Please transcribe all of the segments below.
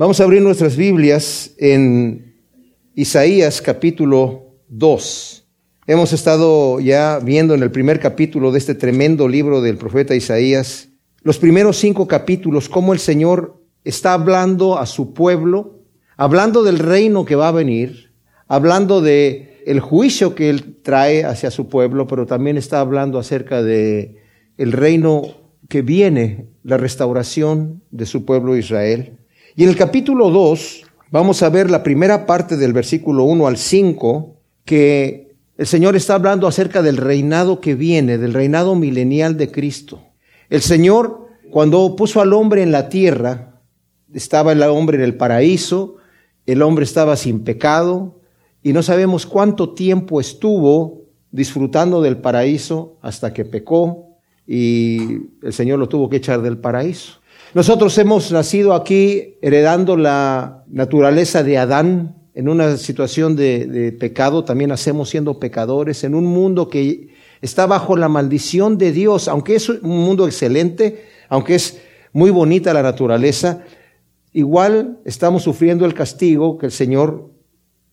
Vamos a abrir nuestras Biblias en Isaías capítulo 2. Hemos estado ya viendo en el primer capítulo de este tremendo libro del profeta Isaías, los primeros cinco capítulos, cómo el Señor está hablando a su pueblo, hablando del reino que va a venir, hablando de el juicio que él trae hacia su pueblo, pero también está hablando acerca de el reino que viene, la restauración de su pueblo Israel. Y en el capítulo 2 vamos a ver la primera parte del versículo 1 al 5, que el Señor está hablando acerca del reinado que viene, del reinado milenial de Cristo. El Señor, cuando puso al hombre en la tierra, estaba el hombre en el paraíso, el hombre estaba sin pecado, y no sabemos cuánto tiempo estuvo disfrutando del paraíso hasta que pecó y el Señor lo tuvo que echar del paraíso. Nosotros hemos nacido aquí heredando la naturaleza de Adán en una situación de, pecado, también nacemos siendo pecadores, en un mundo que está bajo la maldición de Dios, aunque es un mundo excelente, aunque es muy bonita la naturaleza, igual estamos sufriendo el castigo que el Señor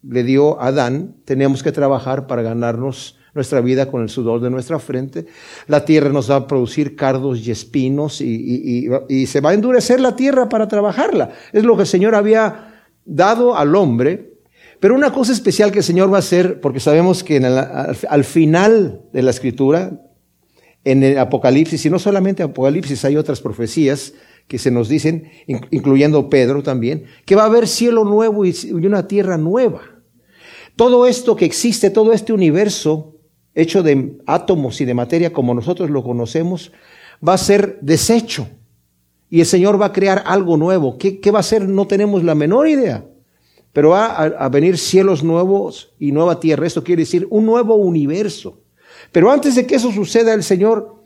le dio a Adán, tenemos que trabajar para ganarnos nuestra vida con el sudor de nuestra frente. La tierra nos va a producir cardos y espinos y, se va a endurecer la tierra para trabajarla. Es lo que el Señor había dado al hombre. Pero una cosa especial que el Señor va a hacer, porque sabemos que al, final de la escritura, en el Apocalipsis, y no solamente Apocalipsis, hay otras profecías que se nos dicen, incluyendo Pedro también, que va a haber cielo nuevo y una tierra nueva. Todo esto que existe, todo este universo, hecho de átomos y de materia como nosotros lo conocemos, va a ser deshecho. Y el Señor va a crear algo nuevo. ¿Qué, va a ser? No tenemos la menor idea. Pero va a, a venir cielos nuevos y nueva tierra. Esto quiere decir un nuevo universo. Pero antes de que eso suceda, el Señor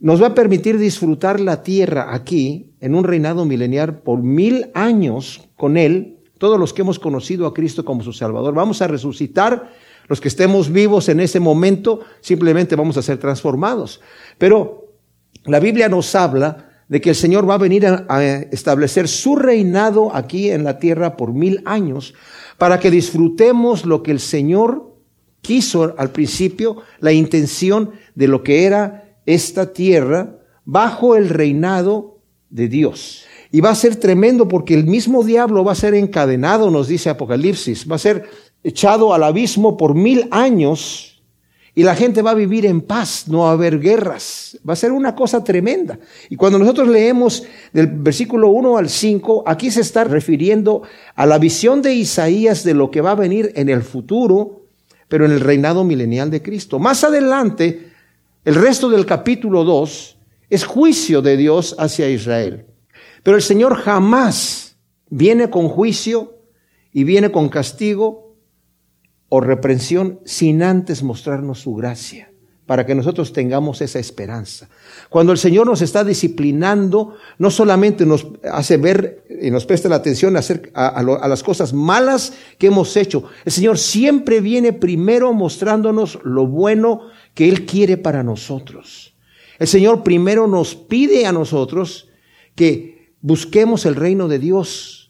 nos va a permitir disfrutar la tierra aquí, en un reinado milenial, por mil años con Él, todos los que hemos conocido a Cristo como su Salvador. Vamos a resucitar los que estemos vivos en ese momento simplemente vamos a ser transformados. Pero la Biblia nos habla de que el Señor va a venir a, establecer su reinado aquí en la tierra por mil años para que disfrutemos lo que el Señor quiso al principio, la intención de lo que era esta tierra bajo el reinado de Dios. Y va a ser tremendo porque el mismo diablo va a ser encadenado, nos dice Apocalipsis, va a ser echado al abismo por mil años y la gente va a vivir en paz, no va a haber guerras. Va a ser una cosa tremenda. Y cuando nosotros leemos del versículo 1 al 5, aquí se está refiriendo a la visión de Isaías de lo que va a venir en el futuro, pero en el reinado milenial de Cristo. Más adelante, el resto del capítulo 2 es juicio de Dios hacia Israel. Pero el Señor jamás viene con juicio y viene con castigo o reprensión sin antes mostrarnos su gracia, para que nosotros tengamos esa esperanza. Cuando el Señor nos está disciplinando, no solamente nos hace ver y nos presta la atención a, a las cosas malas que hemos hecho, el Señor siempre viene primero mostrándonos lo bueno que Él quiere para nosotros. El Señor primero nos pide a nosotros que busquemos el reino de Dios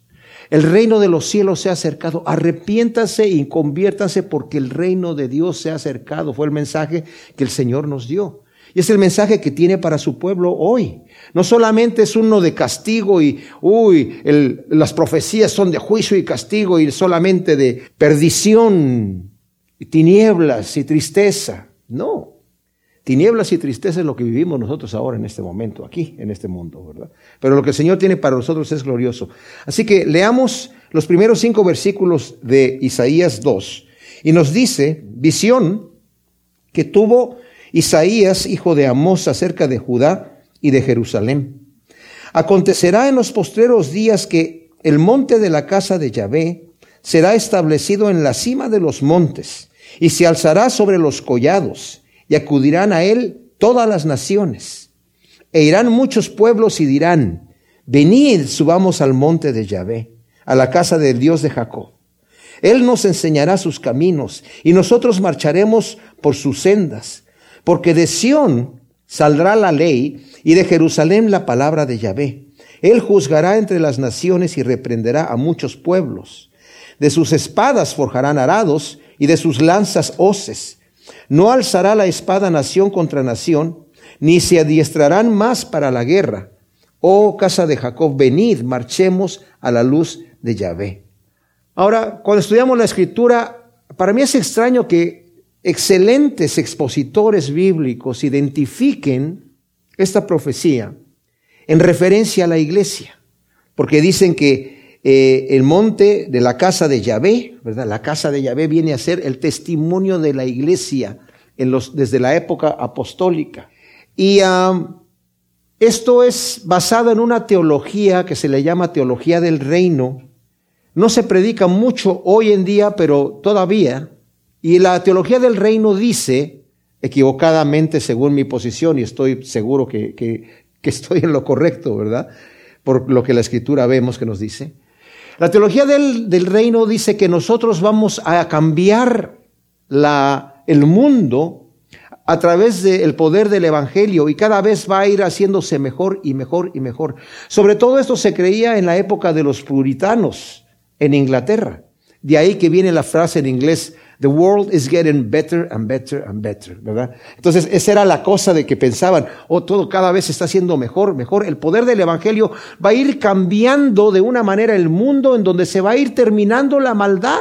el reino de los cielos se ha acercado. Arrepiéntase y conviértase porque el reino de Dios se ha acercado. Fue el mensaje que el Señor nos dio. Y es el mensaje que tiene para su pueblo hoy. No solamente es uno de castigo y, uy, las profecías son de juicio y castigo y solamente de perdición y tinieblas y tristeza. No. Tinieblas y tristeza es lo que vivimos nosotros ahora en este momento, aquí, en este mundo, ¿verdad? Pero lo que el Señor tiene para nosotros es glorioso. Así que leamos los primeros cinco versículos de Isaías 2. Y nos dice, visión que tuvo Isaías, hijo de Amós, acerca de Judá y de Jerusalén. Acontecerá en los postreros días que el monte de la casa de Yahvé será establecido en la cima de los montes y se alzará sobre los collados y acudirán a él todas las naciones. E irán muchos pueblos y dirán, venid, subamos al monte de Yahvé, a la casa del Dios de Jacob. Él nos enseñará sus caminos y nosotros marcharemos por sus sendas, porque de Sión saldrá la ley y de Jerusalén la palabra de Yahvé, Él juzgará entre las naciones y reprenderá a muchos pueblos. De sus espadas forjarán arados y de sus lanzas hoces. No alzará la espada nación contra nación, ni se adiestrarán más para la guerra. Oh casa de Jacob, venid, marchemos a la luz de Yahvé. Ahora, cuando estudiamos la escritura, para mí es extraño que excelentes expositores bíblicos identifiquen esta profecía en referencia a la iglesia, porque dicen que eh, el monte de la casa de Yahvé, ¿verdad? La casa de Yahvé viene a ser el testimonio de la iglesia en los, desde la época apostólica. Y esto es basado en una teología que se le llama teología del reino. No se predica mucho hoy en día, pero todavía. Y la teología del reino dice, equivocadamente según mi posición, y estoy seguro que, que, que estoy en lo correcto, ¿verdad? Por lo que la escritura vemos que nos dice. La teología del, reino dice que nosotros vamos a cambiar la, el mundo a través del poder del Evangelio y cada vez va a ir haciéndose mejor y mejor y mejor. Sobre todo esto se creía en la época de los puritanos en Inglaterra. De ahí que viene la frase en inglés, The world is getting better and better and better, ¿verdad? Entonces, esa era la cosa de que pensaban, oh, todo cada vez está siendo mejor, mejor. El poder del Evangelio va a ir cambiando de una manera el mundo en donde se va a ir terminando la maldad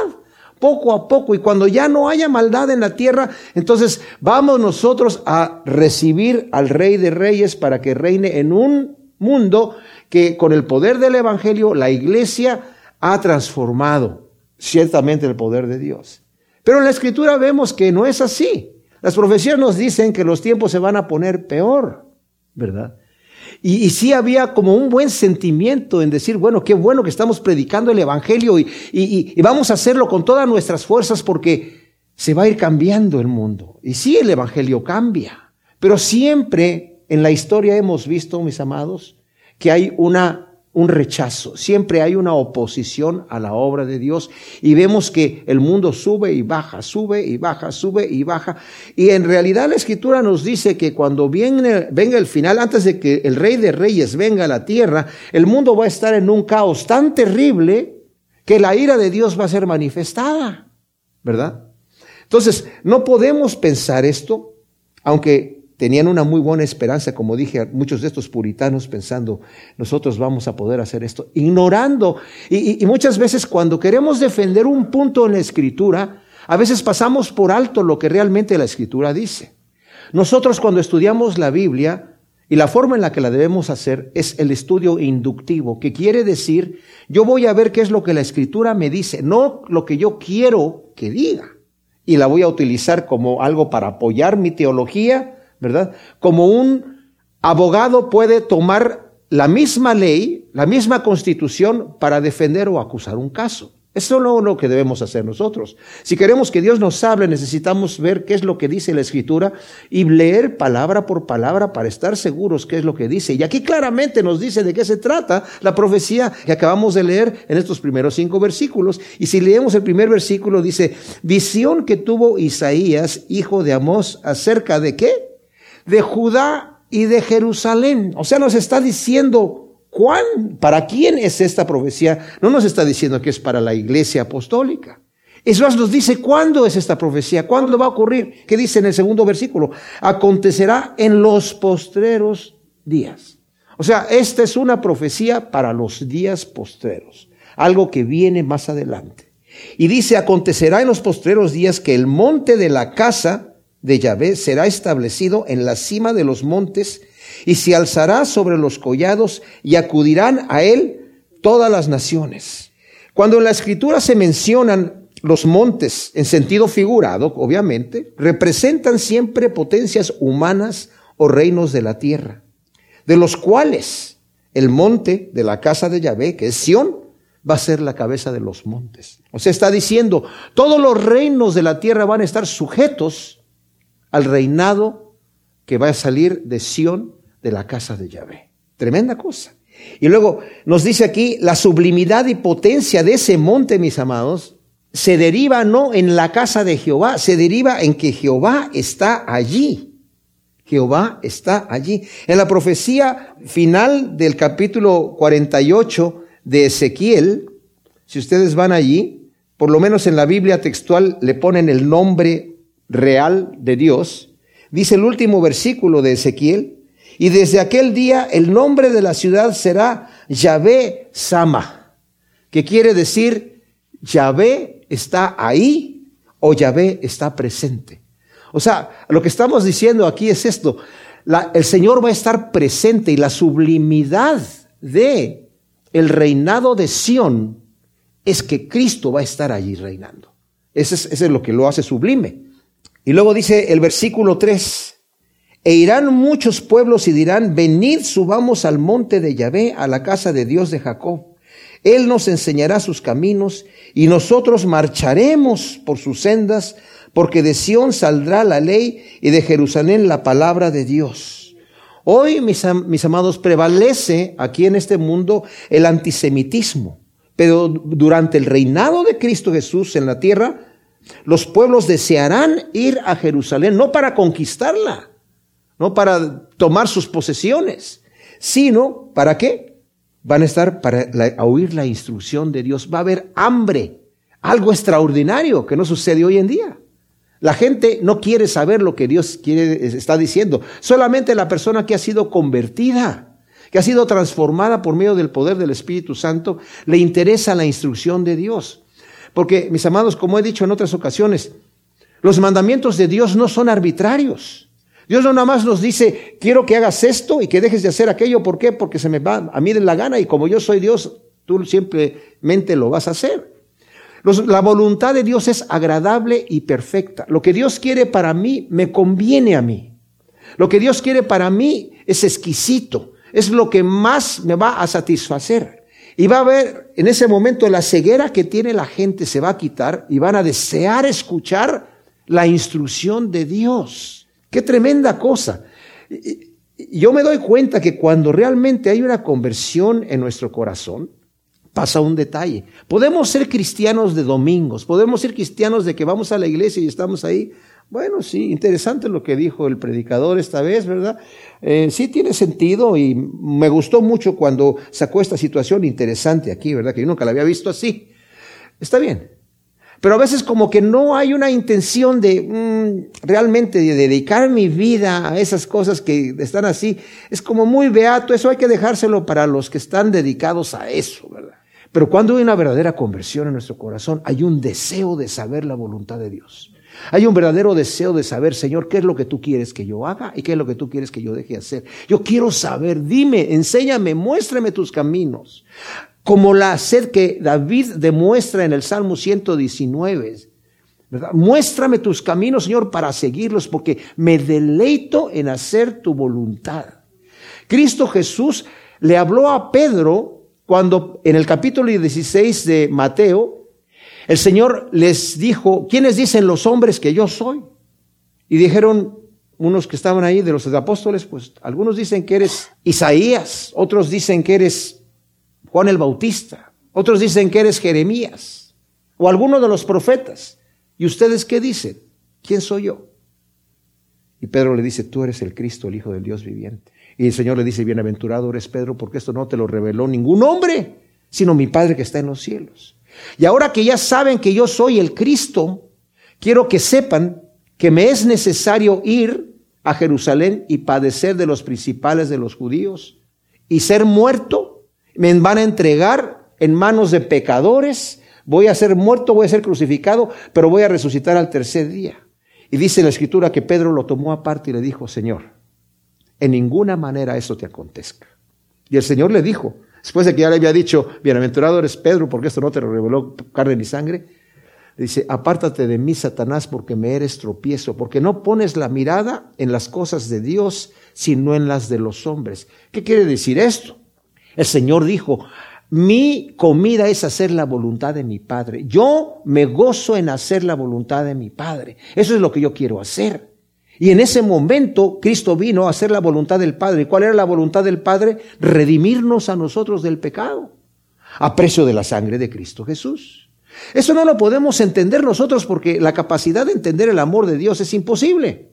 poco a poco. Y cuando ya no haya maldad en la tierra, entonces vamos nosotros a recibir al Rey de Reyes para que reine en un mundo que con el poder del Evangelio la iglesia ha transformado ciertamente el poder de Dios. Pero en la escritura vemos que no es así. Las profecías nos dicen que los tiempos se van a poner peor, ¿verdad? Y, sí había como un buen sentimiento en decir, bueno, qué bueno que estamos predicando el Evangelio y, y, vamos a hacerlo con todas nuestras fuerzas porque se va a ir cambiando el mundo. Y sí, el Evangelio cambia, pero siempre en la historia hemos visto, mis amados, que hay una un rechazo, siempre hay una oposición a la obra de Dios y vemos que el mundo sube y baja, sube y baja, sube y baja. Y en realidad la escritura nos dice que cuando viene, venga el final, antes de que el rey de reyes venga a la tierra, el mundo va a estar en un caos tan terrible que la ira de Dios va a ser manifestada, ¿verdad? Entonces, no podemos pensar esto, aunque tenían una muy buena esperanza, como dije, muchos de estos puritanos pensando, nosotros vamos a poder hacer esto, ignorando. Y, muchas veces cuando queremos defender un punto en la escritura, a veces pasamos por alto lo que realmente la escritura dice. Nosotros cuando estudiamos la Biblia, y la forma en la que la debemos hacer es el estudio inductivo, que quiere decir, yo voy a ver qué es lo que la escritura me dice, no lo que yo quiero que diga. Y la voy a utilizar como algo para apoyar mi teología, ¿verdad? Como un abogado puede tomar la misma ley, la misma constitución para defender o acusar un caso. Eso es lo que debemos hacer nosotros. Si queremos que Dios nos hable, necesitamos ver qué es lo que dice la Escritura y leer palabra por palabra para estar seguros qué es lo que dice. Y aquí claramente nos dice de qué se trata la profecía que acabamos de leer en estos primeros cinco versículos. Y si leemos el primer versículo, dice, visión que tuvo Isaías, hijo de Amós, acerca de qué? De Judá y de Jerusalén. O sea, nos está diciendo cuán, para quién es esta profecía. No nos está diciendo que es para la iglesia apostólica. Eso nos dice cuándo es esta profecía, cuándo va a ocurrir. ¿Qué dice en el segundo versículo? Acontecerá en los postreros días. O sea, esta es una profecía para los días postreros, algo que viene más adelante. Y dice, acontecerá en los postreros días que el monte de la casa de Yahvé será establecido en la cima de los montes y se alzará sobre los collados y acudirán a él todas las naciones. Cuando en la escritura se mencionan los montes en sentido figurado, obviamente, representan siempre potencias humanas o reinos de la tierra, de los cuales el monte de la casa de Yahvé, que es Sión, va a ser la cabeza de los montes. O sea, está diciendo, todos los reinos de la tierra van a estar sujetos al reinado que va a salir de Sión, de la casa de Yahvé. Tremenda cosa. Y luego nos dice aquí, la sublimidad y potencia de ese monte, mis amados, se deriva no en la casa de Jehová, se deriva en que Jehová está allí. Jehová está allí. En la profecía final del capítulo 48 de Ezequiel, si ustedes van allí, por lo menos en la Biblia textual le ponen el nombre real de Dios, dice el último versículo de Ezequiel, y desde aquel día el nombre de la ciudad será Yahvé Sama, que quiere decir Yahvé está ahí o Yahvé está presente. O sea, lo que estamos diciendo aquí es esto. el Señor va a estar presente y la sublimidad de el reinado de Sión es que Cristo va a estar allí reinando. Es, es lo que lo hace sublime. Y luego dice el versículo 3, e irán muchos pueblos y dirán, venid, subamos al monte de Yahvé, a la casa de Dios de Jacob. Él nos enseñará sus caminos y nosotros marcharemos por sus sendas porque de Sión saldrá la ley y de Jerusalén la palabra de Dios. Hoy, mis, mis amados, prevalece aquí en este mundo el antisemitismo, pero durante el reinado de Cristo Jesús en la tierra, los pueblos desearán ir a Jerusalén, no para conquistarla, no para tomar sus posesiones, sino para qué? Van a estar para oír la instrucción de Dios. Va a haber hambre, algo extraordinario que no sucede hoy en día. La gente no quiere saber lo que Dios quiere, está diciendo. Solamente la persona que ha sido convertida, que ha sido transformada por medio del poder del Espíritu Santo, le interesa la instrucción de Dios. Porque, mis amados, como he dicho en otras ocasiones, los mandamientos de Dios no son arbitrarios. Dios no nada más nos dice, quiero que hagas esto y que dejes de hacer aquello. ¿Por qué? Porque se me va a mí de la gana y como yo soy Dios, tú simplemente lo vas a hacer la voluntad de Dios es agradable y perfecta. Lo que Dios quiere para mí me conviene a mí. Lo que Dios quiere para mí es exquisito. Es lo que más me va a satisfacer. Y va a haber en ese momento la ceguera que tiene la gente se va a quitar y van a desear escuchar la instrucción de Dios. Qué tremenda cosa. Yo me doy cuenta que cuando realmente hay una conversión en nuestro corazón, pasa un detalle. Podemos ser cristianos de domingos, podemos ser cristianos de que vamos a la iglesia y estamos ahí. Bueno, sí, interesante lo que dijo el predicador esta vez, ¿verdad? Eh, sí tiene sentido y me gustó mucho cuando sacó esta situación interesante aquí, ¿verdad? Que yo nunca la había visto así. Está bien. Pero a veces como que no hay una intención de mm, realmente de dedicar mi vida a esas cosas que están así. Es como muy beato, eso hay que dejárselo para los que están dedicados a eso, ¿verdad? Pero cuando hay una verdadera conversión en nuestro corazón, hay un deseo de saber la voluntad de Dios. Hay un verdadero deseo de saber, Señor, qué es lo que tú quieres que yo haga y qué es lo que tú quieres que yo deje hacer. Yo quiero saber, dime, enséñame, muéstrame tus caminos. Como la sed que David demuestra en el Salmo 119. ¿verdad? Muéstrame tus caminos, Señor, para seguirlos, porque me deleito en hacer tu voluntad. Cristo Jesús le habló a Pedro cuando en el capítulo 16 de Mateo, el Señor les dijo, ¿quiénes dicen los hombres que yo soy? Y dijeron unos que estaban ahí de los apóstoles, pues algunos dicen que eres Isaías, otros dicen que eres Juan el Bautista, otros dicen que eres Jeremías o alguno de los profetas. ¿Y ustedes qué dicen? ¿Quién soy yo? Y Pedro le dice, tú eres el Cristo, el Hijo del Dios viviente. Y el Señor le dice, bienaventurado eres Pedro, porque esto no te lo reveló ningún hombre, sino mi Padre que está en los cielos. Y ahora que ya saben que yo soy el Cristo, quiero que sepan que me es necesario ir a Jerusalén y padecer de los principales de los judíos y ser muerto. Me van a entregar en manos de pecadores. Voy a ser muerto, voy a ser crucificado, pero voy a resucitar al tercer día. Y dice la escritura que Pedro lo tomó aparte y le dijo, Señor, en ninguna manera eso te acontezca. Y el Señor le dijo, después de que ya le había dicho, bienaventurado eres Pedro, porque esto no te lo reveló carne ni sangre, dice, apártate de mí, Satanás, porque me eres tropiezo, porque no pones la mirada en las cosas de Dios, sino en las de los hombres. ¿Qué quiere decir esto? El Señor dijo, mi comida es hacer la voluntad de mi Padre. Yo me gozo en hacer la voluntad de mi Padre. Eso es lo que yo quiero hacer. Y en ese momento Cristo vino a hacer la voluntad del Padre. ¿Y cuál era la voluntad del Padre? Redimirnos a nosotros del pecado, a precio de la sangre de Cristo Jesús. Eso no lo podemos entender nosotros porque la capacidad de entender el amor de Dios es imposible.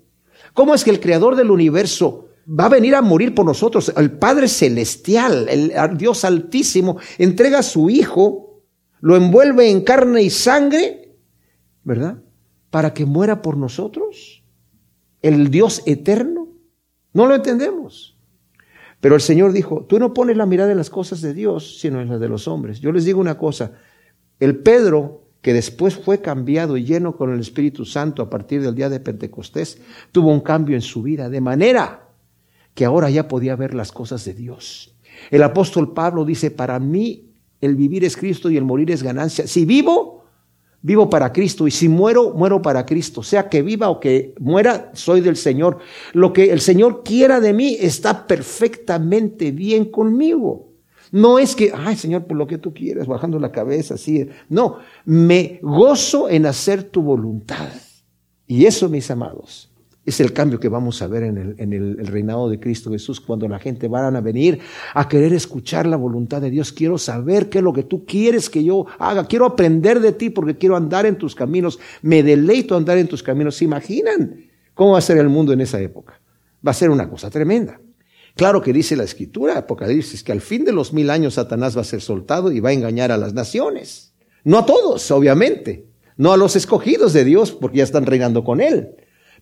¿Cómo es que el creador del universo va a venir a morir por nosotros? El Padre Celestial, el Dios Altísimo, entrega a su Hijo, lo envuelve en carne y sangre, ¿verdad? Para que muera por nosotros. El Dios eterno. No lo entendemos. Pero el Señor dijo, tú no pones la mirada en las cosas de Dios, sino en las de los hombres. Yo les digo una cosa, el Pedro, que después fue cambiado y lleno con el Espíritu Santo a partir del día de Pentecostés, tuvo un cambio en su vida, de manera que ahora ya podía ver las cosas de Dios. El apóstol Pablo dice, para mí el vivir es Cristo y el morir es ganancia. Si vivo, Vivo para Cristo y si muero, muero para Cristo. Sea que viva o que muera, soy del Señor. Lo que el Señor quiera de mí está perfectamente bien conmigo. No es que, ay Señor, por lo que tú quieras, bajando la cabeza, así. No, me gozo en hacer tu voluntad. Y eso, mis amados, es el cambio que vamos a ver en, el, en el, reinado de Cristo Jesús cuando la gente van a venir a querer escuchar la voluntad de Dios. Quiero saber qué es lo que tú quieres que yo haga. Quiero aprender de ti porque quiero andar en tus caminos. Me deleito andar en tus caminos. ¿Se imaginan cómo va a ser el mundo en esa época? Va a ser una cosa tremenda. Claro que dice la escritura, Apocalipsis, que al fin de los mil años Satanás va a ser soltado y va a engañar a las naciones. No a todos, obviamente. No a los escogidos de Dios porque ya están reinando con él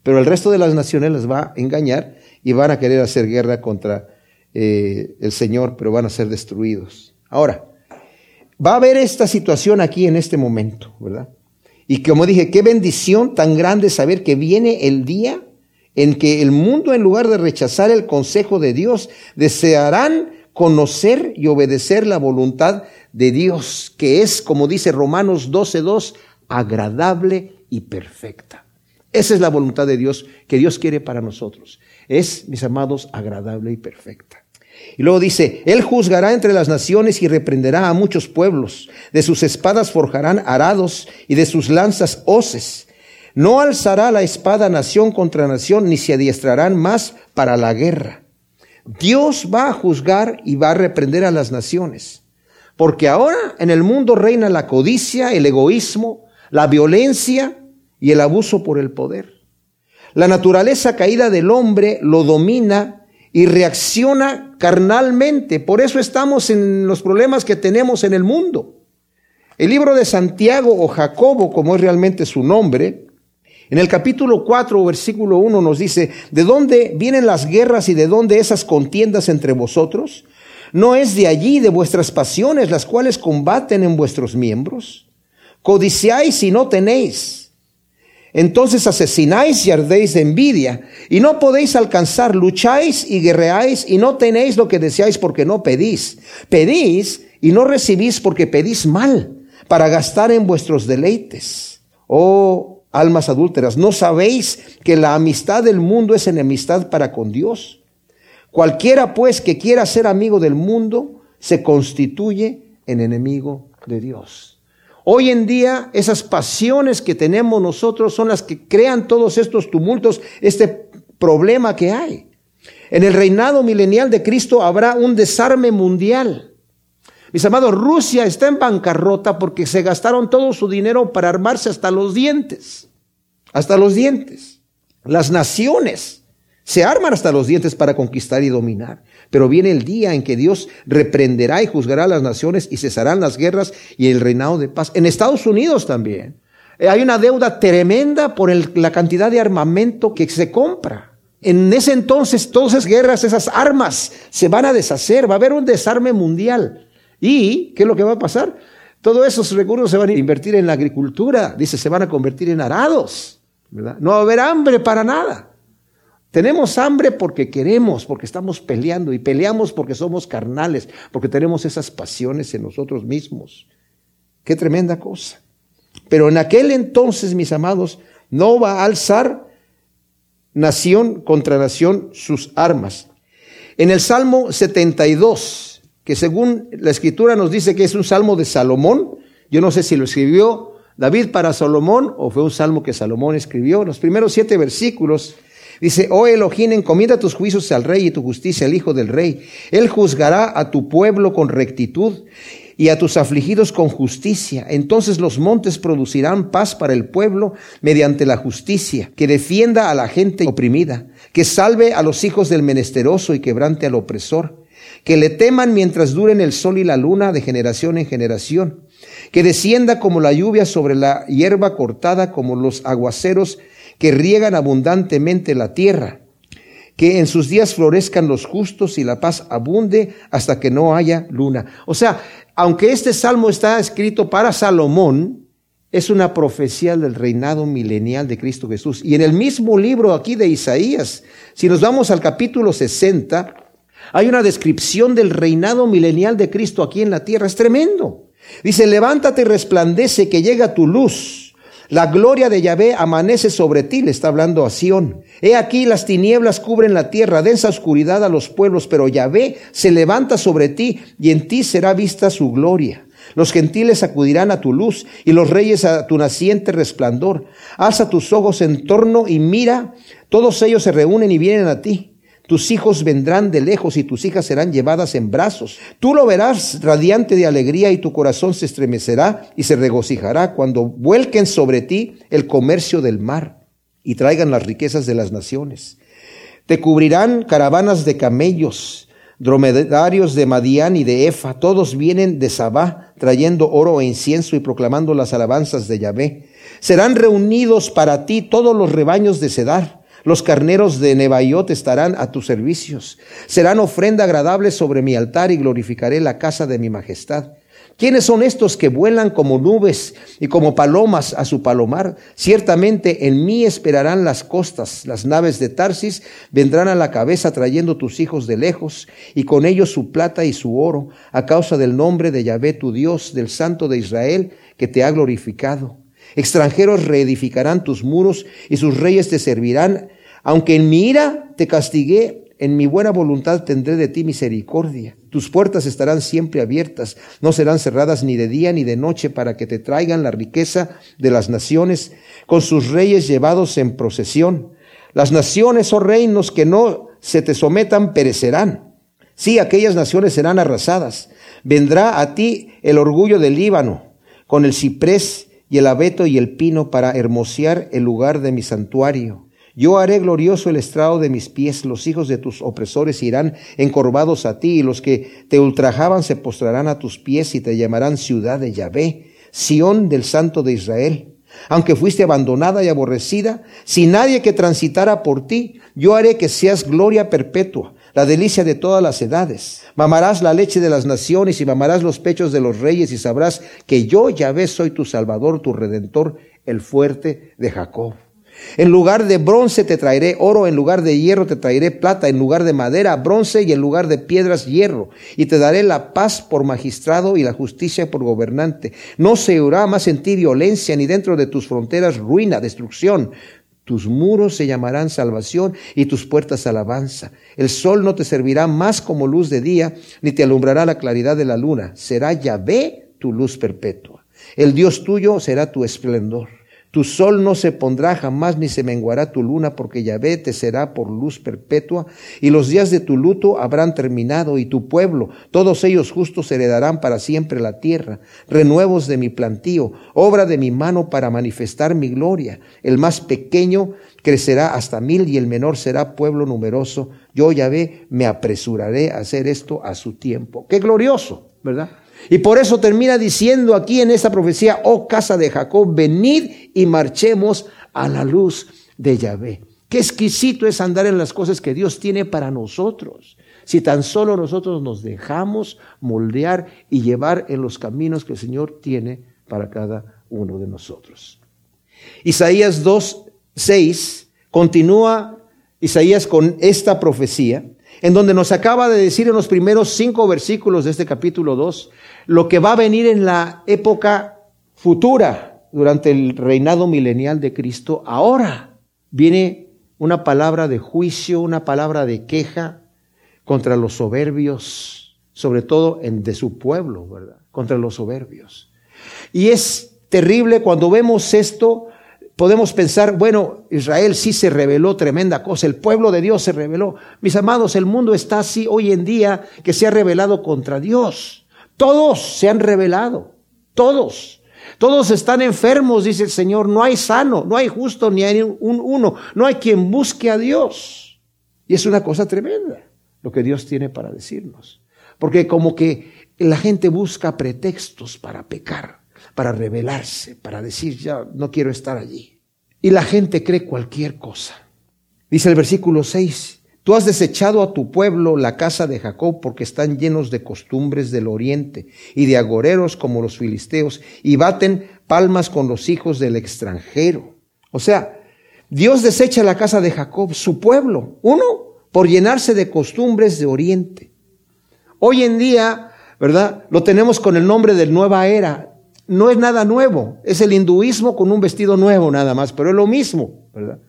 pero el resto de las naciones les va a engañar y van a querer hacer guerra contra eh, el Señor, pero van a ser destruidos. Ahora, va a haber esta situación aquí en este momento, ¿verdad? Y como dije, qué bendición tan grande saber que viene el día en que el mundo, en lugar de rechazar el consejo de Dios, desearán conocer y obedecer la voluntad de Dios, que es, como dice Romanos 12.2, agradable y perfecta. Esa es la voluntad de Dios que Dios quiere para nosotros. Es, mis amados, agradable y perfecta. Y luego dice, Él juzgará entre las naciones y reprenderá a muchos pueblos. De sus espadas forjarán arados y de sus lanzas hoces. No alzará la espada nación contra nación, ni se adiestrarán más para la guerra. Dios va a juzgar y va a reprender a las naciones. Porque ahora en el mundo reina la codicia, el egoísmo, la violencia, y el abuso por el poder. La naturaleza caída del hombre lo domina y reacciona carnalmente. Por eso estamos en los problemas que tenemos en el mundo. El libro de Santiago o Jacobo, como es realmente su nombre, en el capítulo 4, versículo 1 nos dice, ¿de dónde vienen las guerras y de dónde esas contiendas entre vosotros? ¿No es de allí, de vuestras pasiones, las cuales combaten en vuestros miembros? Codiciáis y no tenéis entonces asesináis y ardéis de envidia, y no podéis alcanzar, lucháis y guerreáis, y no tenéis lo que deseáis porque no pedís. Pedís y no recibís porque pedís mal, para gastar en vuestros deleites. Oh almas adúlteras, ¿no sabéis que la amistad del mundo es enemistad para con Dios? Cualquiera pues que quiera ser amigo del mundo, se constituye en enemigo de Dios. Hoy en día esas pasiones que tenemos nosotros son las que crean todos estos tumultos, este problema que hay. En el reinado milenial de Cristo habrá un desarme mundial. Mis amados, Rusia está en bancarrota porque se gastaron todo su dinero para armarse hasta los dientes. Hasta los dientes. Las naciones se arman hasta los dientes para conquistar y dominar. Pero viene el día en que Dios reprenderá y juzgará a las naciones y cesarán las guerras y el reinado de paz. En Estados Unidos también. Eh, hay una deuda tremenda por la cantidad de armamento que se compra. En ese entonces todas esas guerras, esas armas se van a deshacer, va a haber un desarme mundial. ¿Y qué es lo que va a pasar? Todos esos recursos se van a invertir en la agricultura, dice, se van a convertir en arados. No va a haber hambre para nada. Tenemos hambre porque queremos, porque estamos peleando y peleamos porque somos carnales, porque tenemos esas pasiones en nosotros mismos. Qué tremenda cosa. Pero en aquel entonces, mis amados, no va a alzar nación contra nación sus armas. En el Salmo 72, que según la escritura nos dice que es un salmo de Salomón, yo no sé si lo escribió David para Salomón o fue un salmo que Salomón escribió, los primeros siete versículos Dice, oh Elohim, encomienda tus juicios al rey y tu justicia al hijo del rey. Él juzgará a tu pueblo con rectitud y a tus afligidos con justicia. Entonces los montes producirán paz para el pueblo mediante la justicia, que defienda a la gente oprimida, que salve a los hijos del menesteroso y quebrante al opresor, que le teman mientras duren el sol y la luna de generación en generación, que descienda como la lluvia sobre la hierba cortada, como los aguaceros que riegan abundantemente la tierra que en sus días florezcan los justos y la paz abunde hasta que no haya luna. O sea, aunque este salmo está escrito para Salomón, es una profecía del reinado milenial de Cristo Jesús. Y en el mismo libro aquí de Isaías, si nos vamos al capítulo 60, hay una descripción del reinado milenial de Cristo aquí en la tierra. Es tremendo. Dice, levántate y resplandece que llega tu luz la gloria de Yahvé amanece sobre ti, le está hablando a Sión. He aquí las tinieblas cubren la tierra, densa oscuridad a los pueblos, pero Yahvé se levanta sobre ti y en ti será vista su gloria. Los gentiles acudirán a tu luz y los reyes a tu naciente resplandor. Alza tus ojos en torno y mira, todos ellos se reúnen y vienen a ti. Tus hijos vendrán de lejos y tus hijas serán llevadas en brazos. Tú lo verás radiante de alegría y tu corazón se estremecerá y se regocijará cuando vuelquen sobre ti el comercio del mar y traigan las riquezas de las naciones. Te cubrirán caravanas de camellos, dromedarios de Madián y de Efa. Todos vienen de Sabá trayendo oro e incienso y proclamando las alabanzas de Yahvé. Serán reunidos para ti todos los rebaños de Cedar los carneros de Nebaiot estarán a tus servicios. Serán ofrenda agradable sobre mi altar y glorificaré la casa de mi majestad. ¿Quiénes son estos que vuelan como nubes y como palomas a su palomar? Ciertamente en mí esperarán las costas, las naves de Tarsis vendrán a la cabeza trayendo tus hijos de lejos y con ellos su plata y su oro, a causa del nombre de Yahvé tu Dios, del Santo de Israel, que te ha glorificado. Extranjeros reedificarán tus muros y sus reyes te servirán aunque en mi ira te castigué, en mi buena voluntad tendré de ti misericordia. Tus puertas estarán siempre abiertas, no serán cerradas ni de día ni de noche para que te traigan la riqueza de las naciones, con sus reyes llevados en procesión. Las naciones o oh reinos que no se te sometan perecerán. Sí, aquellas naciones serán arrasadas. Vendrá a ti el orgullo del Líbano, con el ciprés y el abeto y el pino para hermosear el lugar de mi santuario. Yo haré glorioso el estrado de mis pies, los hijos de tus opresores irán encorvados a ti, y los que te ultrajaban se postrarán a tus pies y te llamarán ciudad de Yahvé, Sión del Santo de Israel. Aunque fuiste abandonada y aborrecida, sin nadie que transitara por ti, yo haré que seas gloria perpetua, la delicia de todas las edades. Mamarás la leche de las naciones y mamarás los pechos de los reyes y sabrás que yo, Yahvé, soy tu Salvador, tu Redentor, el fuerte de Jacob. En lugar de bronce te traeré oro, en lugar de hierro te traeré plata, en lugar de madera bronce y en lugar de piedras hierro. Y te daré la paz por magistrado y la justicia por gobernante. No se oirá más en ti violencia, ni dentro de tus fronteras ruina, destrucción. Tus muros se llamarán salvación y tus puertas alabanza. El sol no te servirá más como luz de día, ni te alumbrará la claridad de la luna. Será Yahvé tu luz perpetua. El Dios tuyo será tu esplendor. Tu sol no se pondrá jamás ni se menguará tu luna, porque Yahvé te será por luz perpetua, y los días de tu luto habrán terminado, y tu pueblo, todos ellos justos, heredarán para siempre la tierra, renuevos de mi plantío, obra de mi mano para manifestar mi gloria. El más pequeño crecerá hasta mil, y el menor será pueblo numeroso. Yo, Yahvé, me apresuraré a hacer esto a su tiempo. Qué glorioso, ¿verdad? Y por eso termina diciendo aquí en esta profecía, oh casa de Jacob, venid y marchemos a la luz de Yahvé. Qué exquisito es andar en las cosas que Dios tiene para nosotros. Si tan solo nosotros nos dejamos moldear y llevar en los caminos que el Señor tiene para cada uno de nosotros. Isaías 2, 6 continúa Isaías con esta profecía en donde nos acaba de decir en los primeros cinco versículos de este capítulo 2 lo que va a venir en la época futura, durante el reinado milenial de Cristo. Ahora viene una palabra de juicio, una palabra de queja contra los soberbios, sobre todo en, de su pueblo, ¿verdad? Contra los soberbios. Y es terrible cuando vemos esto podemos pensar, bueno, Israel sí se reveló tremenda cosa, el pueblo de Dios se reveló. Mis amados, el mundo está así hoy en día que se ha revelado contra Dios. Todos se han revelado, todos. Todos están enfermos, dice el Señor. No hay sano, no hay justo ni hay un, uno. No hay quien busque a Dios. Y es una cosa tremenda lo que Dios tiene para decirnos. Porque como que la gente busca pretextos para pecar, para rebelarse, para decir, ya no quiero estar allí. Y la gente cree cualquier cosa. Dice el versículo 6, Tú has desechado a tu pueblo, la casa de Jacob, porque están llenos de costumbres del oriente y de agoreros como los filisteos, y baten palmas con los hijos del extranjero. O sea, Dios desecha la casa de Jacob, su pueblo, uno, por llenarse de costumbres de oriente. Hoy en día, ¿verdad? Lo tenemos con el nombre de nueva era. No es nada nuevo, es el hinduismo con un vestido nuevo nada más, pero es lo mismo, ¿verdad?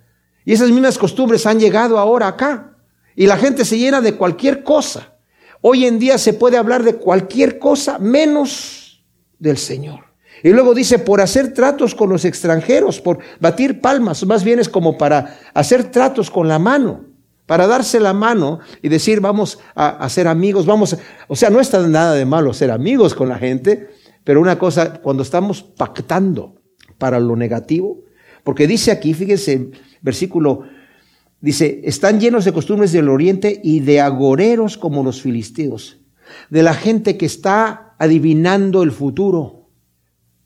Y esas mismas costumbres han llegado ahora acá. Y la gente se llena de cualquier cosa. Hoy en día se puede hablar de cualquier cosa menos del Señor. Y luego dice, por hacer tratos con los extranjeros, por batir palmas, más bien es como para hacer tratos con la mano, para darse la mano y decir, vamos a, a ser amigos, vamos, o sea, no está nada de malo ser amigos con la gente, pero una cosa, cuando estamos pactando para lo negativo, porque dice aquí, fíjense, versículo Dice, están llenos de costumbres del oriente y de agoreros como los filisteos, de la gente que está adivinando el futuro.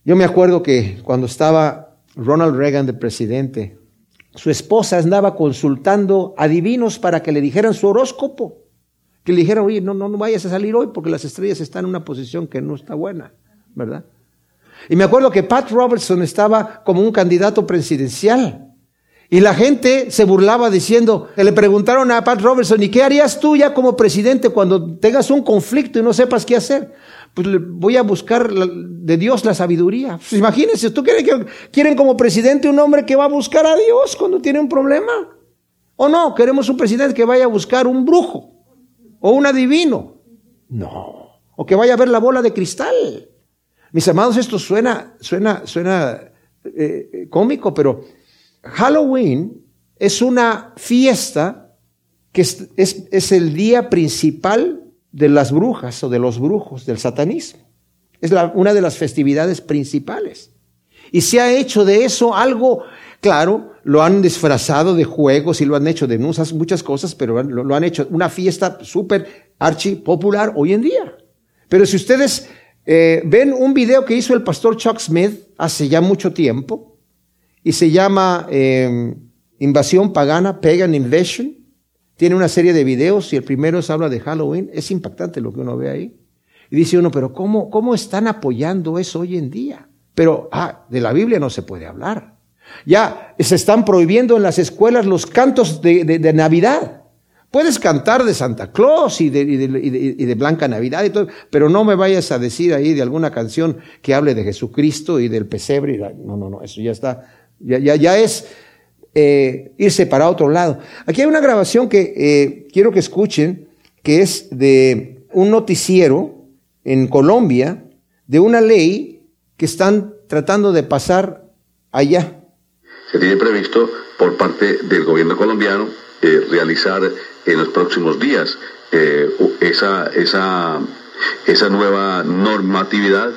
Yo me acuerdo que cuando estaba Ronald Reagan de presidente, su esposa andaba consultando adivinos para que le dijeran su horóscopo. Que le dijeran, oye, no, no, no vayas a salir hoy porque las estrellas están en una posición que no está buena, ¿verdad? Y me acuerdo que Pat Robertson estaba como un candidato presidencial. Y la gente se burlaba diciendo, le preguntaron a Pat Robertson, ¿y qué harías tú ya como presidente cuando tengas un conflicto y no sepas qué hacer? Pues voy a buscar de Dios la sabiduría. Pues imagínense, ¿tú quieres que quieren como presidente un hombre que va a buscar a Dios cuando tiene un problema? ¿O no? Queremos un presidente que vaya a buscar un brujo o un adivino. No. O que vaya a ver la bola de cristal. Mis amados, esto suena, suena, suena eh, eh, cómico, pero Halloween es una fiesta que es, el día principal de las brujas o de los brujos, del satanismo. Es una de las festividades principales. Y se ha hecho de eso algo, claro, lo han disfrazado de juegos y lo han hecho de muchas cosas, pero lo, han hecho una fiesta súper archi popular hoy en día. Pero si ustedes eh, ven un video que hizo el pastor Chuck Smith hace ya mucho tiempo, y se llama em, Invasión Pagana, Pagan Invasion. Tiene una serie de videos y el primero es habla de Halloween. Es impactante lo que uno ve ahí. Y dice uno, pero ¿cómo, cómo están apoyando eso hoy en día? Pero, ah, de la Biblia no se puede hablar. Ya se están prohibiendo en las escuelas los cantos de, Navidad. Puedes cantar de Santa Claus y de, Blanca Navidad y todo, pero no me vayas a decir ahí de alguna canción que hable de Jesucristo y del pesebre. No, no, no, eso ya está ya, ya, ya es eh, irse para otro lado. Aquí hay una grabación que eh, quiero que escuchen, que es de un noticiero en Colombia, de una ley que están tratando de pasar allá. Se tiene previsto por parte del gobierno colombiano eh, realizar en los próximos días esa, esa, esa nueva normatividad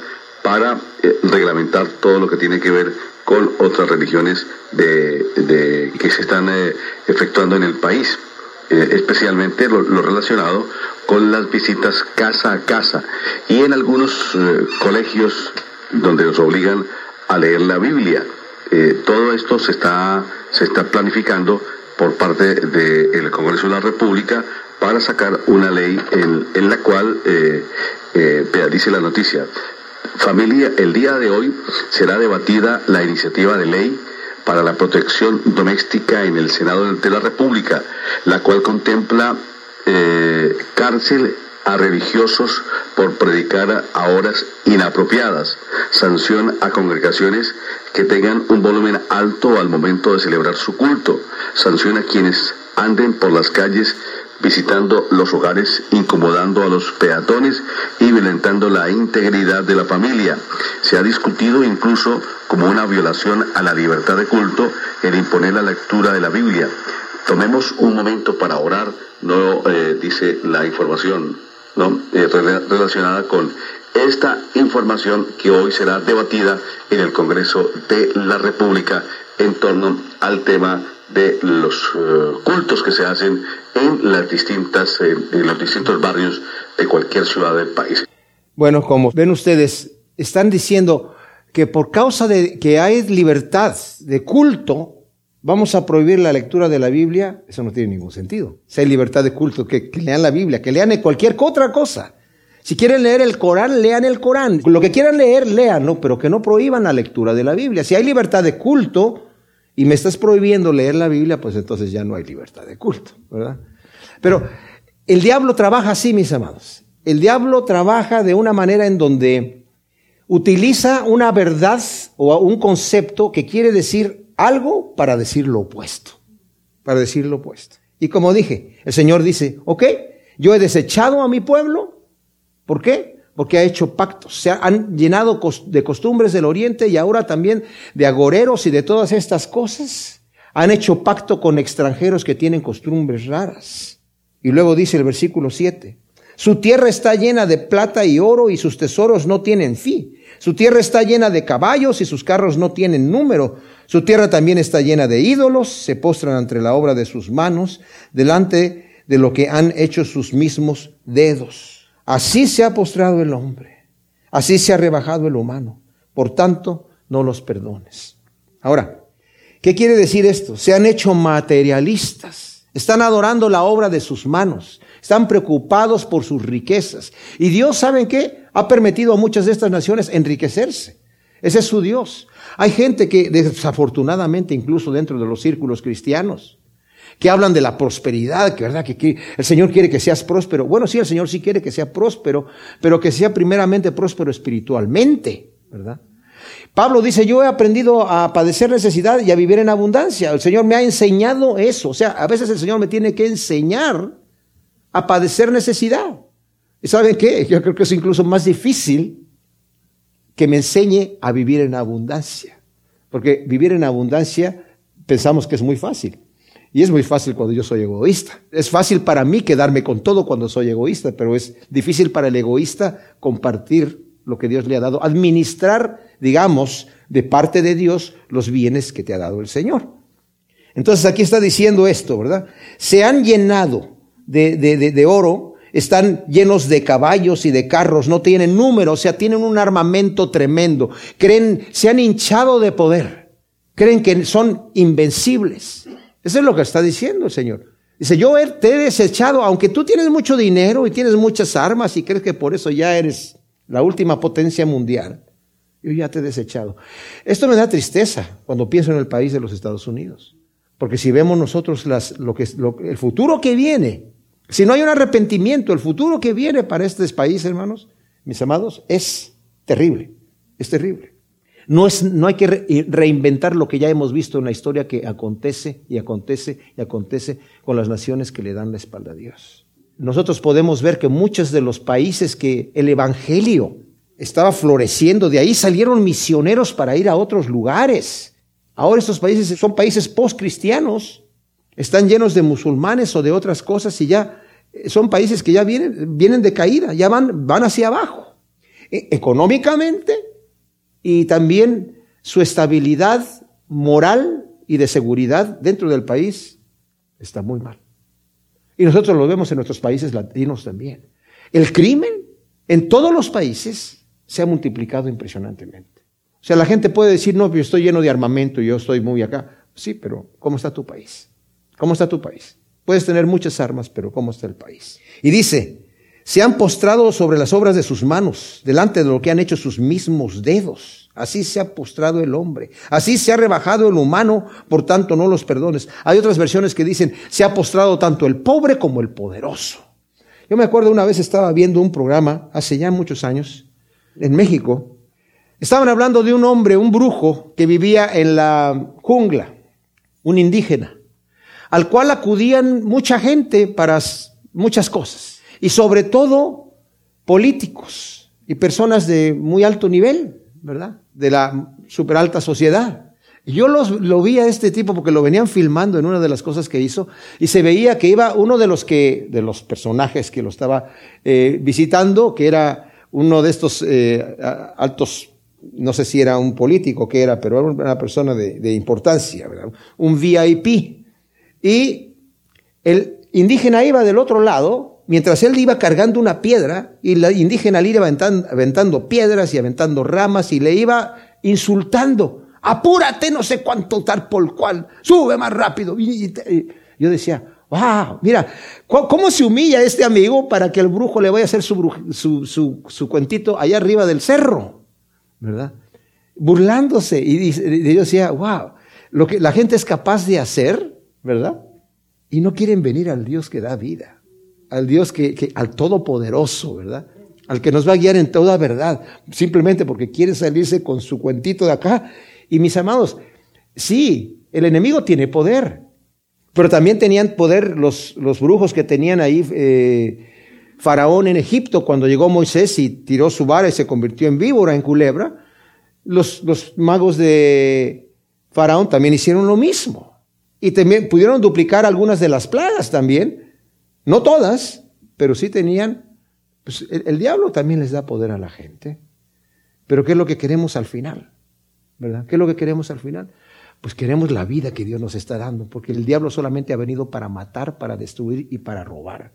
para reglamentar todo lo que tiene que ver con otras religiones de, que se están eh, efectuando en el país, eh, especialmente lo, relacionado con las visitas casa a casa y en algunos eh, colegios donde nos obligan a leer la Biblia. todo esto se está, se está planificando por parte del Congreso de la República para sacar una ley en, la cual, dice la noticia, Familia, el día de hoy será debatida la iniciativa de ley para la protección doméstica en el Senado de la República, la cual contempla eh, cárcel a religiosos por predicar a horas inapropiadas, sanción a congregaciones que tengan un volumen alto al momento de celebrar su culto, sanción a quienes anden por las calles visitando los hogares, incomodando a los peatones y violentando la integridad de la familia. Se ha discutido incluso como una violación a la libertad de culto el imponer la lectura de la Biblia. Tomemos un momento para orar, no eh, dice la información ¿no? Eh, relacionada con esta información que hoy será debatida en el Congreso de la República en torno al tema de los eh, cultos que se hacen en las distintas eh, en los distintos barrios de cualquier ciudad del país. Bueno, como ven ustedes, están diciendo que por causa de que hay libertad de culto, vamos a prohibir la lectura de la Biblia. Eso no tiene ningún sentido. Si hay libertad de culto, que, que lean la Biblia, que lean cualquier otra cosa. Si quieren leer el Corán, lean el Corán. Lo que quieran leer, lean, pero que no prohíban la lectura de la Biblia. Si hay libertad de culto y me estás prohibiendo leer la Biblia, pues entonces ya no hay libertad de culto, ¿verdad? Pero el diablo trabaja así, mis amados. El diablo trabaja de una manera en donde utiliza una verdad o un concepto que quiere decir algo para decir lo opuesto. Para decir lo opuesto. Y como dije, el Señor dice, ok, yo he desechado a mi pueblo, ¿Por qué? Porque ha hecho pactos. Se han llenado de costumbres del oriente y ahora también de agoreros y de todas estas cosas. Han hecho pacto con extranjeros que tienen costumbres raras. Y luego dice el versículo 7. Su tierra está llena de plata y oro y sus tesoros no tienen fin. Su tierra está llena de caballos y sus carros no tienen número. Su tierra también está llena de ídolos, se postran ante la obra de sus manos, delante de lo que han hecho sus mismos dedos. Así se ha postrado el hombre, así se ha rebajado el humano. Por tanto, no los perdones. Ahora, ¿qué quiere decir esto? Se han hecho materialistas, están adorando la obra de sus manos, están preocupados por sus riquezas. Y Dios, ¿saben qué? Ha permitido a muchas de estas naciones enriquecerse. Ese es su Dios. Hay gente que desafortunadamente, incluso dentro de los círculos cristianos, que hablan de la prosperidad, que verdad que, el Señor quiere que seas próspero. Bueno, sí, el Señor sí quiere que sea próspero, pero que sea primeramente próspero espiritualmente, ¿verdad? Pablo dice, yo he aprendido a padecer necesidad y a vivir en abundancia. El Señor me ha enseñado eso. O sea, a veces el Señor me tiene que enseñar a padecer necesidad. ¿Y saben qué? Yo creo que es incluso más difícil que me enseñe a vivir en abundancia. Porque vivir en abundancia pensamos que es muy fácil. Y es muy fácil cuando yo soy egoísta. Es fácil para mí quedarme con todo cuando soy egoísta, pero es difícil para el egoísta compartir lo que Dios le ha dado, administrar, digamos, de parte de Dios los bienes que te ha dado el Señor. Entonces aquí está diciendo esto, ¿verdad? Se han llenado de, de, oro, están llenos de caballos y de carros, no tienen número, o sea, tienen un armamento tremendo, creen, se han hinchado de poder, creen que son invencibles. Eso es lo que está diciendo el Señor. Dice, yo te he desechado, aunque tú tienes mucho dinero y tienes muchas armas y crees que por eso ya eres la última potencia mundial. Yo ya te he desechado. Esto me da tristeza cuando pienso en el país de los Estados Unidos. Porque si vemos nosotros lo que, el futuro que viene, si no hay un arrepentimiento, el futuro que viene para este país, hermanos, mis amados, es terrible. Es terrible. No, es, no hay que reinventar lo que ya hemos visto en la historia que acontece y acontece y acontece con las naciones que le dan la espalda a Dios. Nosotros podemos ver que muchos de los países que el Evangelio estaba floreciendo, de ahí salieron misioneros para ir a otros lugares. Ahora estos países son países post-cristianos, están llenos de musulmanes o de otras cosas y ya eh, son países que ya vienen, vienen de caída, ya van, van hacia abajo. E, económicamente, y también su estabilidad moral y de seguridad dentro del país está muy mal. Y nosotros lo vemos en nuestros países latinos también. El crimen en todos los países se ha multiplicado impresionantemente. O sea, la gente puede decir, no, yo estoy lleno de armamento y yo estoy muy acá. Sí, pero ¿cómo está tu país? ¿Cómo está tu país? Puedes tener muchas armas, pero ¿cómo está el país? Y dice, se han postrado sobre las obras de sus manos, delante de lo que han hecho sus mismos dedos. Así se ha postrado el hombre. Así se ha rebajado el humano, por tanto no los perdones. Hay otras versiones que dicen, se ha postrado tanto el pobre como el poderoso. Yo me acuerdo una vez estaba viendo un programa, hace ya muchos años, en México. Estaban hablando de un hombre, un brujo, que vivía en la jungla, un indígena, al cual acudían mucha gente para muchas cosas y sobre todo políticos y personas de muy alto nivel, ¿verdad? De la super alta sociedad. Yo los, lo vi a este tipo porque lo venían filmando en una de las cosas que hizo y se veía que iba uno de los que, de los personajes que lo estaba eh, visitando, que era uno de estos eh, altos, no sé si era un político que era, pero era una persona de, de importancia, ¿verdad? un VIP. Y el indígena iba del otro lado, mientras él iba cargando una piedra, y la indígena le iba aventando, aventando piedras y aventando ramas y le iba insultando. Apúrate, no sé cuánto tal por cual, sube más rápido. Y, yo decía, wow, mira, ¿cómo se humilla este amigo para que el brujo le vaya a hacer su, su, su, cuentito allá arriba del cerro? ¿Verdad? Burlándose. Y, yo decía, wow, lo que la gente es capaz de hacer, ¿verdad? Y no quieren venir al Dios que da vida, al Dios que, al Todopoderoso, ¿verdad? Al que nos va a guiar en toda verdad, simplemente porque quiere salirse con su cuentito de acá. Y mis amados, sí, el enemigo tiene poder, pero también tenían poder los, los brujos que tenían ahí eh, Faraón en Egipto cuando llegó Moisés y tiró su vara y se convirtió en víbora, en culebra. Los, los magos de Faraón también hicieron lo mismo. Y también pudieron duplicar algunas de las plagas también. No todas, pero sí tenían. Pues el, diablo también les da poder a la gente. Pero ¿qué es lo que queremos al final? ¿Verdad? ¿Qué es lo que queremos al final? Pues queremos la vida que Dios nos está dando, porque el diablo solamente ha venido para matar, para destruir y para robar.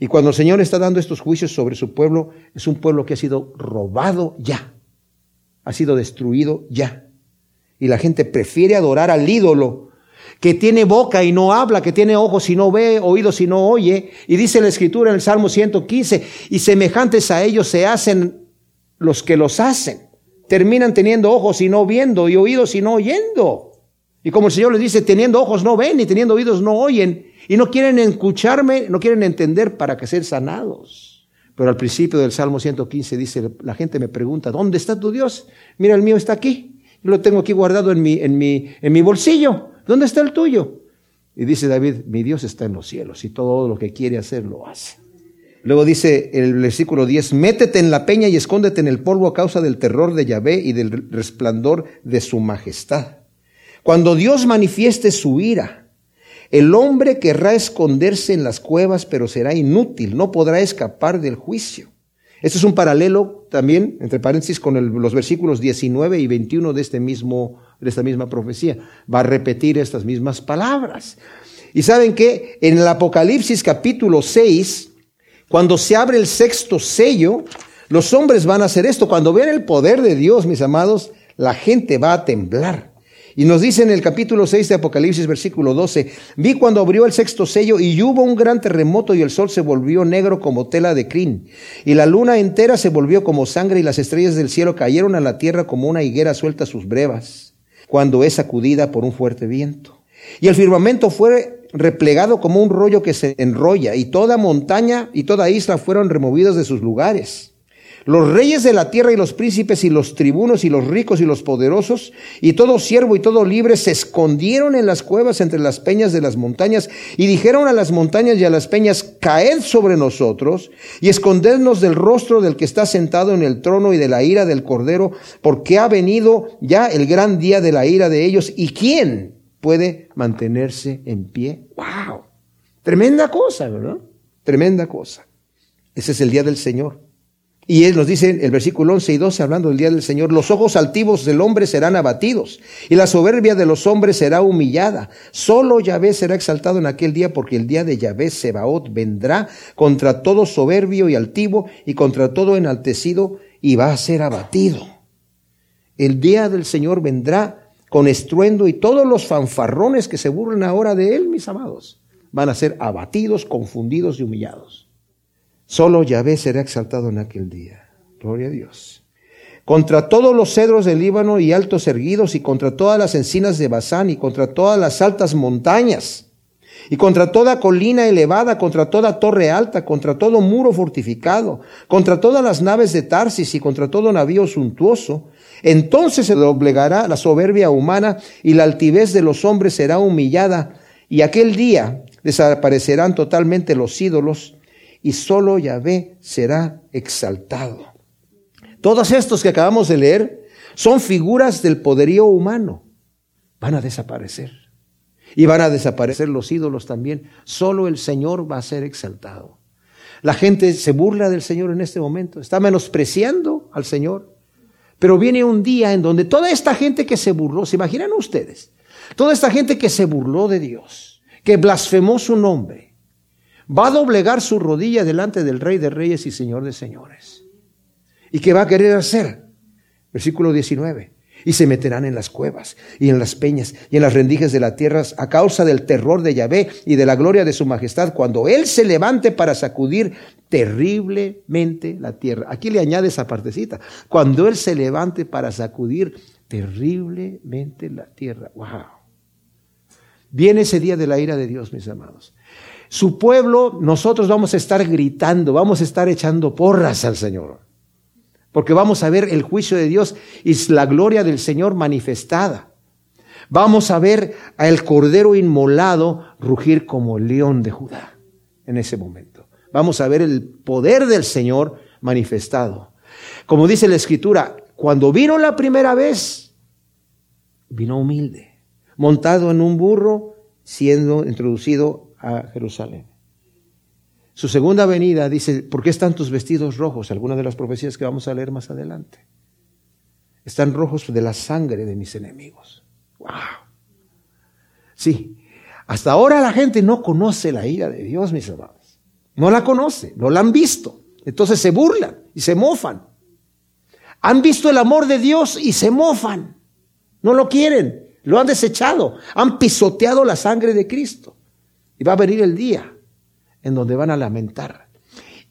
Y cuando el Señor está dando estos juicios sobre su pueblo, es un pueblo que ha sido robado ya, ha sido destruido ya. Y la gente prefiere adorar al ídolo que tiene boca y no habla, que tiene ojos y no ve, oídos y no oye. Y dice la escritura en el Salmo 115, y semejantes a ellos se hacen los que los hacen. Terminan teniendo ojos y no viendo, y oídos y no oyendo. Y como el Señor les dice, teniendo ojos no ven, y teniendo oídos no oyen, y no quieren escucharme, no quieren entender para que ser sanados. Pero al principio del Salmo 115 dice, la gente me pregunta, ¿dónde está tu Dios? Mira, el mío está aquí. Yo lo tengo aquí guardado en mi, en mi, en mi bolsillo. ¿Dónde está el tuyo? Y dice David, mi Dios está en los cielos y todo lo que quiere hacer lo hace. Luego dice el versículo 10, métete en la peña y escóndete en el polvo a causa del terror de Yahvé y del resplandor de su majestad. Cuando Dios manifieste su ira, el hombre querrá esconderse en las cuevas, pero será inútil, no podrá escapar del juicio. Esto es un paralelo también, entre paréntesis, con los versículos 19 y 21 de, este mismo, de esta misma profecía. Va a repetir estas mismas palabras. Y saben que en el Apocalipsis capítulo 6, cuando se abre el sexto sello, los hombres van a hacer esto. Cuando vean el poder de Dios, mis amados, la gente va a temblar. Y nos dice en el capítulo 6 de Apocalipsis, versículo 12, vi cuando abrió el sexto sello y hubo un gran terremoto y el sol se volvió negro como tela de crin. Y la luna entera se volvió como sangre y las estrellas del cielo cayeron a la tierra como una higuera suelta sus brevas, cuando es sacudida por un fuerte viento. Y el firmamento fue replegado como un rollo que se enrolla y toda montaña y toda isla fueron removidos de sus lugares. Los reyes de la tierra y los príncipes y los tribunos y los ricos y los poderosos y todo siervo y todo libre se escondieron en las cuevas entre las peñas de las montañas y dijeron a las montañas y a las peñas, caed sobre nosotros y escondednos del rostro del que está sentado en el trono y de la ira del cordero, porque ha venido ya el gran día de la ira de ellos y quién puede mantenerse en pie. ¡Wow! Tremenda cosa, ¿verdad? Tremenda cosa. Ese es el día del Señor. Y él nos dice el versículo 11 y 12, hablando del día del Señor, los ojos altivos del hombre serán abatidos y la soberbia de los hombres será humillada. Solo Yahvé será exaltado en aquel día porque el día de Yahvé Sebaot vendrá contra todo soberbio y altivo y contra todo enaltecido y va a ser abatido. El día del Señor vendrá con estruendo y todos los fanfarrones que se burlen ahora de él, mis amados, van a ser abatidos, confundidos y humillados. Solo Yahvé será exaltado en aquel día. Gloria a Dios. Contra todos los cedros del Líbano y altos erguidos, y contra todas las encinas de Bazán, y contra todas las altas montañas, y contra toda colina elevada, contra toda torre alta, contra todo muro fortificado, contra todas las naves de Tarsis y contra todo navío suntuoso, entonces se doblegará la soberbia humana y la altivez de los hombres será humillada, y aquel día desaparecerán totalmente los ídolos y solo Yahvé será exaltado. Todos estos que acabamos de leer son figuras del poderío humano. Van a desaparecer. Y van a desaparecer los ídolos también. Solo el Señor va a ser exaltado. La gente se burla del Señor en este momento, está menospreciando al Señor. Pero viene un día en donde toda esta gente que se burló, ¿se imaginan ustedes? Toda esta gente que se burló de Dios, que blasfemó su nombre, va a doblegar su rodilla delante del Rey de Reyes y Señor de Señores. ¿Y qué va a querer hacer? Versículo 19 y se meterán en las cuevas y en las peñas y en las rendijas de la tierra a causa del terror de Yahvé y de la gloria de su majestad cuando Él se levante para sacudir terriblemente la tierra. Aquí le añade esa partecita. Cuando Él se levante para sacudir terriblemente la tierra. Wow. Viene ese día de la ira de Dios, mis amados. Su pueblo, nosotros vamos a estar gritando, vamos a estar echando porras al Señor porque vamos a ver el juicio de Dios y la gloria del Señor manifestada. Vamos a ver al Cordero inmolado rugir como el león de Judá en ese momento. Vamos a ver el poder del Señor manifestado. Como dice la Escritura, cuando vino la primera vez, vino humilde, montado en un burro, siendo introducido a Jerusalén. Su segunda venida dice, ¿por qué están tus vestidos rojos? Algunas de las profecías que vamos a leer más adelante. Están rojos de la sangre de mis enemigos. ¡Wow! Sí, hasta ahora la gente no conoce la ira de Dios, mis amados. No la conoce, no la han visto. Entonces se burlan y se mofan. Han visto el amor de Dios y se mofan. No lo quieren, lo han desechado, han pisoteado la sangre de Cristo. Y va a venir el día en donde van a lamentar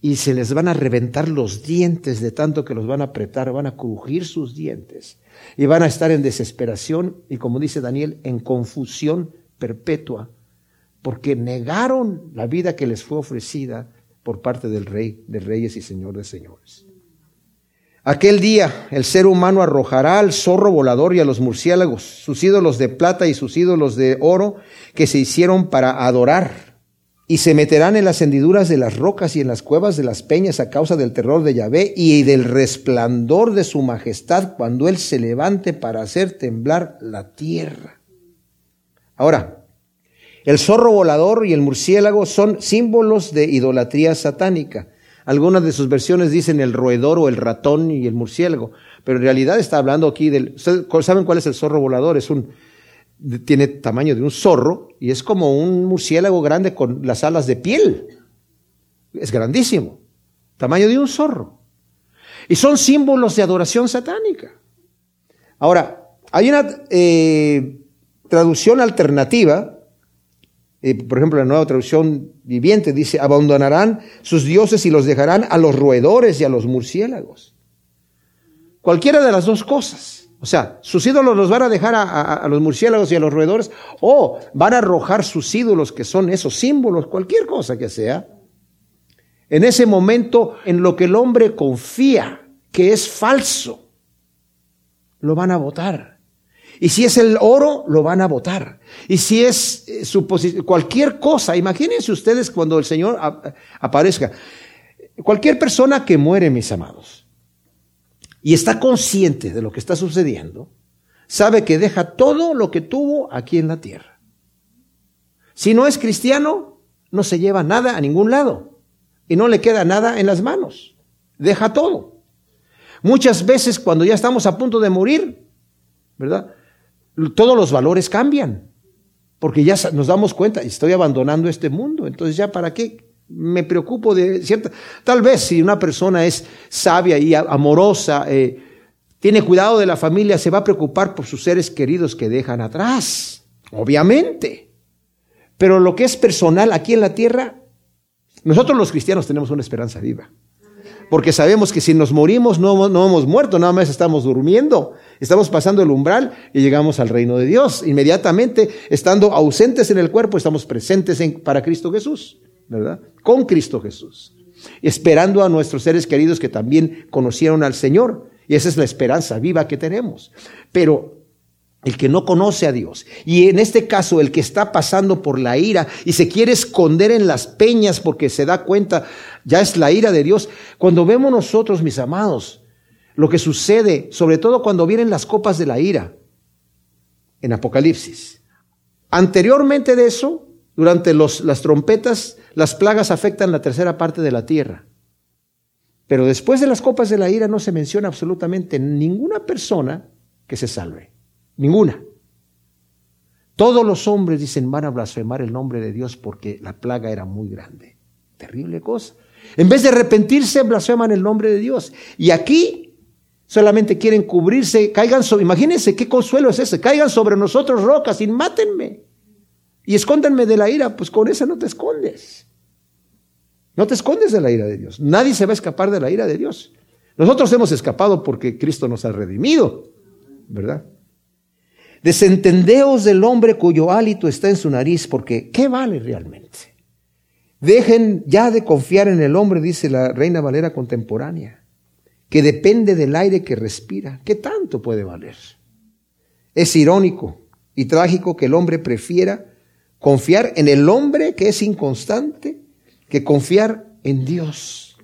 y se les van a reventar los dientes de tanto que los van a apretar, van a crujir sus dientes y van a estar en desesperación y como dice Daniel, en confusión perpetua, porque negaron la vida que les fue ofrecida por parte del Rey de Reyes y Señor de Señores. Aquel día el ser humano arrojará al zorro volador y a los murciélagos, sus ídolos de plata y sus ídolos de oro que se hicieron para adorar y se meterán en las hendiduras de las rocas y en las cuevas de las peñas a causa del terror de Yahvé y del resplandor de su majestad cuando Él se levante para hacer temblar la tierra. Ahora, el zorro volador y el murciélago son símbolos de idolatría satánica. Algunas de sus versiones dicen el roedor o el ratón y el murciélago, pero en realidad está hablando aquí del... ¿Saben cuál es el zorro volador? Es un, tiene tamaño de un zorro y es como un murciélago grande con las alas de piel. Es grandísimo. Tamaño de un zorro. Y son símbolos de adoración satánica. Ahora, hay una eh, traducción alternativa, por ejemplo, la nueva traducción viviente dice, abandonarán sus dioses y los dejarán a los roedores y a los murciélagos. Cualquiera de las dos cosas. O sea, sus ídolos los van a dejar a, los murciélagos y a los roedores, o van a arrojar sus ídolos, que son esos símbolos, cualquier cosa que sea. En ese momento, en lo que el hombre confía que es falso, lo van a votar. Y si es el oro, lo van a votar. Y si es eh, cualquier cosa, imagínense ustedes cuando el Señor aparezca. Cualquier persona que muere, mis amados, y está consciente de lo que está sucediendo, sabe que deja todo lo que tuvo aquí en la tierra. Si no es cristiano, no se lleva nada a ningún lado y no le queda nada en las manos. Deja todo. Muchas veces cuando ya estamos a punto de morir, ¿verdad? Todos los valores cambian, porque ya nos damos cuenta, estoy abandonando este mundo, entonces ya para qué me preocupo de cierta... Tal vez si una persona es sabia y amorosa, eh, tiene cuidado de la familia, se va a preocupar por sus seres queridos que dejan atrás, obviamente. Pero lo que es personal aquí en la tierra, nosotros los cristianos tenemos una esperanza viva. Porque sabemos que si nos morimos no, no hemos muerto, nada más estamos durmiendo, estamos pasando el umbral y llegamos al reino de Dios. Inmediatamente, estando ausentes en el cuerpo, estamos presentes para Cristo Jesús. ¿verdad? Con Cristo Jesús. Esperando a nuestros seres queridos que también conocieron al Señor. Y esa es la esperanza viva que tenemos. Pero el que no conoce a Dios, y en este caso el que está pasando por la ira y se quiere esconder en las peñas porque se da cuenta, ya es la ira de Dios. Cuando vemos nosotros, mis amados, lo que sucede, sobre todo cuando vienen las copas de la ira en Apocalipsis. Anteriormente de eso, Durante las trompetas, las plagas afectan la tercera parte de la tierra. Pero después de las copas de la ira no se menciona absolutamente ninguna persona que se salve. Ninguna. Todos los hombres dicen van a blasfemar el nombre de Dios porque la plaga era muy grande. Terrible cosa. En vez de arrepentirse, blasfeman el nombre de Dios. Y aquí solamente quieren cubrirse, caigan sobre, imagínense qué consuelo es ese, caigan sobre nosotros rocas y mátenme. Y escóndanme de la ira, pues con esa no te escondes. No te escondes de la ira de Dios. Nadie se va a escapar de la ira de Dios. Nosotros hemos escapado porque Cristo nos ha redimido, ¿verdad? Desentendeos del hombre cuyo hálito está en su nariz, porque ¿qué vale realmente? Dejen ya de confiar en el hombre, dice la Reina Valera contemporánea, que depende del aire que respira. ¿Qué tanto puede valer? Es irónico y trágico que el hombre prefiera confiar en el hombre que es inconstante que confiar en Dios.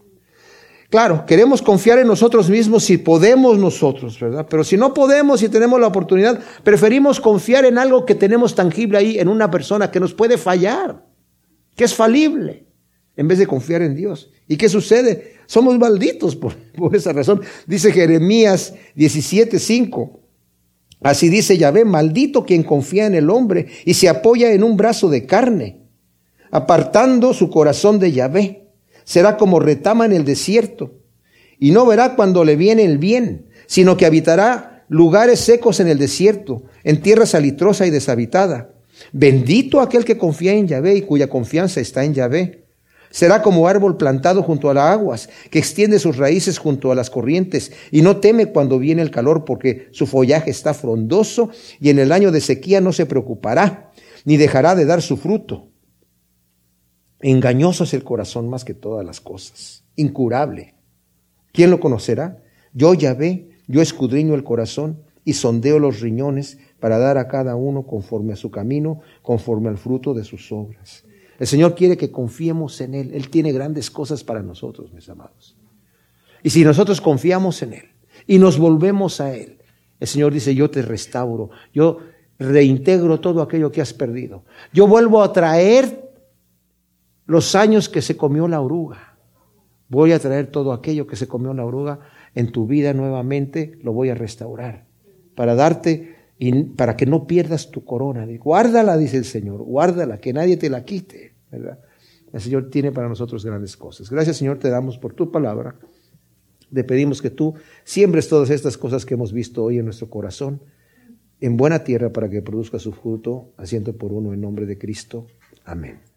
Claro, queremos confiar en nosotros mismos si podemos nosotros, ¿verdad? Pero si no podemos y tenemos la oportunidad, preferimos confiar en algo que tenemos tangible ahí, en una persona que nos puede fallar, que es falible, en vez de confiar en Dios. ¿Y qué sucede? Somos malditos por, esa razón. Dice Jeremías 17:5. Así dice Yahvé, maldito quien confía en el hombre y se apoya en un brazo de carne, apartando su corazón de Yahvé será como retama en el desierto, y no verá cuando le viene el bien, sino que habitará lugares secos en el desierto, en tierra salitrosa y deshabitada. Bendito aquel que confía en Yahvé y cuya confianza está en Yahvé. Será como árbol plantado junto a las aguas, que extiende sus raíces junto a las corrientes, y no teme cuando viene el calor, porque su follaje está frondoso, y en el año de sequía no se preocupará, ni dejará de dar su fruto. Engañoso es el corazón más que todas las cosas, incurable. ¿Quién lo conocerá? Yo ya ve, yo escudriño el corazón y sondeo los riñones para dar a cada uno conforme a su camino, conforme al fruto de sus obras. El Señor quiere que confiemos en Él. Él tiene grandes cosas para nosotros, mis amados. Y si nosotros confiamos en Él y nos volvemos a Él, el Señor dice, yo te restauro, yo reintegro todo aquello que has perdido. Yo vuelvo a traer los años que se comió la oruga. Voy a traer todo aquello que se comió la oruga en tu vida nuevamente, lo voy a restaurar para darte y para que no pierdas tu corona. Guárdala, dice el Señor, guárdala, que nadie te la quite. ¿Verdad? El Señor tiene para nosotros grandes cosas. Gracias, Señor, te damos por tu palabra. Te pedimos que tú siembres todas estas cosas que hemos visto hoy en nuestro corazón en buena tierra para que produzca su fruto, asiento por uno en nombre de Cristo. Amén.